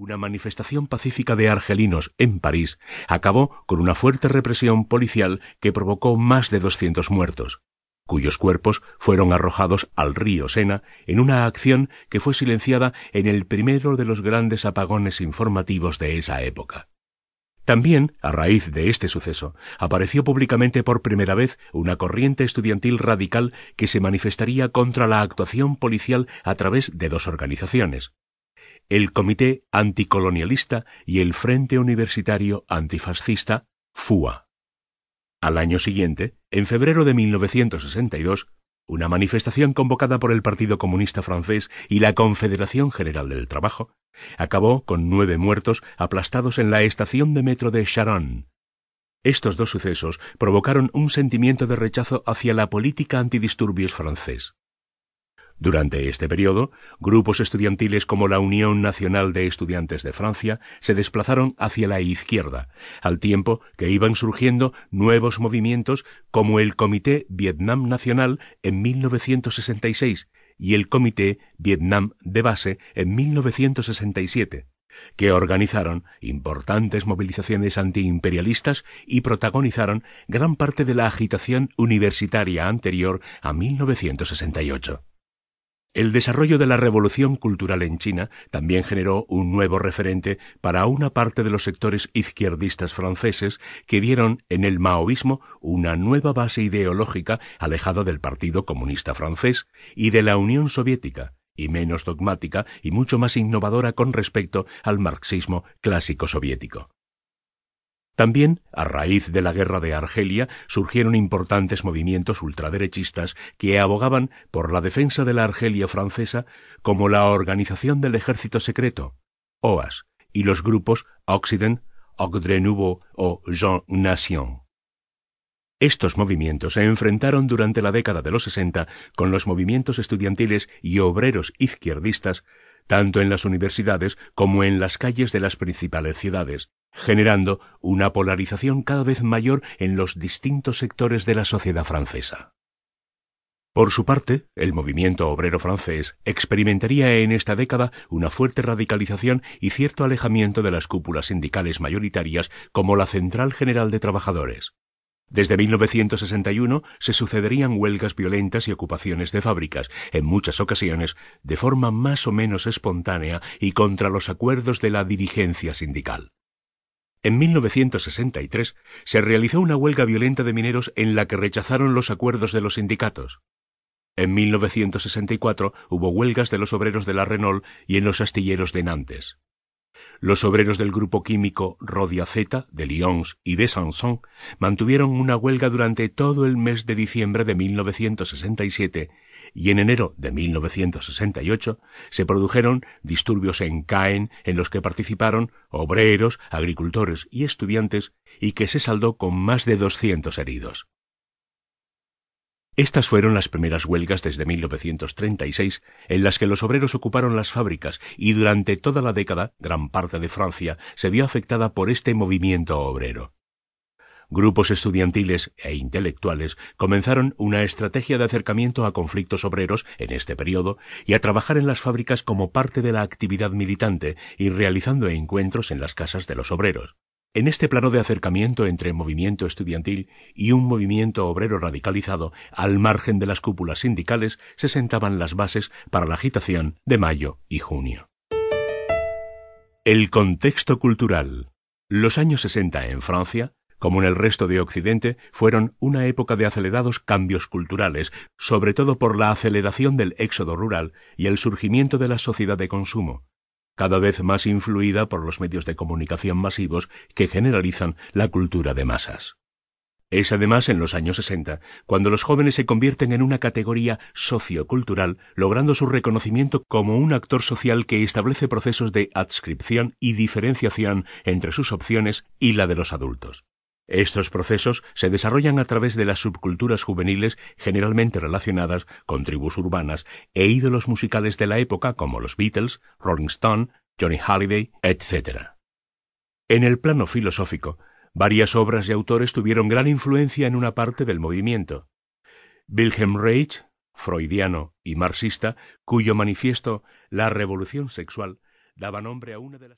una manifestación pacífica de argelinos en París acabó con una fuerte represión policial que provocó más de 200 muertos, cuyos cuerpos fueron arrojados al río Sena en una acción que fue silenciada en el primero de los grandes apagones informativos de esa época. También, a raíz de este suceso, apareció públicamente por primera vez una corriente estudiantil radical que se manifestaría contra la actuación policial a través de dos organizaciones, el Comité Anticolonialista y el Frente Universitario Antifascista, FUA. Al año siguiente, en febrero de 1962, una manifestación convocada por el Partido Comunista francés y la Confederación General del Trabajo acabó con nueve muertos aplastados en la estación de metro de Charonne. Estos dos sucesos provocaron un sentimiento de rechazo hacia la política antidisturbios francés. Durante este periodo, grupos estudiantiles como la Unión Nacional de Estudiantes de Francia se desplazaron hacia la izquierda, al tiempo que iban surgiendo nuevos movimientos como el Comité Vietnam Nacional en 1966 y el Comité Vietnam de Base en 1967, que organizaron importantes movilizaciones antiimperialistas y protagonizaron gran parte de la agitación universitaria anterior a 1968. El desarrollo de la revolución cultural en China también generó un nuevo referente para una parte de los sectores izquierdistas franceses que vieron en el maoísmo una nueva base ideológica alejada del Partido Comunista francés y de la Unión Soviética, y menos dogmática y mucho más innovadora con respecto al marxismo clásico soviético. También, a raíz de la guerra de Argelia, surgieron importantes movimientos ultraderechistas que abogaban por la defensa de la Argelia francesa, como la Organización del Ejército Secreto, OAS, y los grupos Occident, Ordre Nouveau o Jean Nation. Estos movimientos se enfrentaron durante la década de los 60 con los movimientos estudiantiles y obreros izquierdistas, tanto en las universidades como en las calles de las principales ciudades, generando una polarización cada vez mayor en los distintos sectores de la sociedad francesa. Por su parte, el movimiento obrero francés experimentaría en esta década una fuerte radicalización y cierto alejamiento de las cúpulas sindicales mayoritarias como la Central General de Trabajadores. Desde 1961 se sucederían huelgas violentas y ocupaciones de fábricas, en muchas ocasiones de forma más o menos espontánea y contra los acuerdos de la dirigencia sindical. En 1963 se realizó una huelga violenta de mineros en la que rechazaron los acuerdos de los sindicatos. En 1964 hubo huelgas de los obreros de la Renault y en los astilleros de Nantes. Los obreros del grupo químico Rodia Z, de Lyons y de Sanson mantuvieron una huelga durante todo el mes de diciembre de 1967 y en enero de 1968 se produjeron disturbios en Caen en los que participaron obreros, agricultores y estudiantes y que se saldó con más de 200 heridos. Estas fueron las primeras huelgas desde 1936 en las que los obreros ocuparon las fábricas y durante toda la década gran parte de Francia se vio afectada por este movimiento obrero grupos estudiantiles e intelectuales comenzaron una estrategia de acercamiento a conflictos obreros en este periodo y a trabajar en las fábricas como parte de la actividad militante y realizando encuentros en las casas de los obreros. En este plano de acercamiento entre movimiento estudiantil y un movimiento obrero radicalizado, al margen de las cúpulas sindicales, se sentaban las bases para la agitación de mayo y junio. El contexto cultural. Los años 60 en Francia como en el resto de Occidente, fueron una época de acelerados cambios culturales, sobre todo por la aceleración del éxodo rural y el surgimiento de la sociedad de consumo, cada vez más influida por los medios de comunicación masivos que generalizan la cultura de masas. Es además en los años 60 cuando los jóvenes se convierten en una categoría sociocultural, logrando su reconocimiento como un actor social que establece procesos de adscripción y diferenciación entre sus opciones y la de los adultos. Estos procesos se desarrollan a través de las subculturas juveniles generalmente relacionadas con tribus urbanas e ídolos musicales de la época como los Beatles, Rolling Stone, Johnny Halliday, etc. En el plano filosófico, varias obras y autores tuvieron gran influencia en una parte del movimiento. Wilhelm Reich, freudiano y marxista, cuyo manifiesto La revolución sexual daba nombre a una de las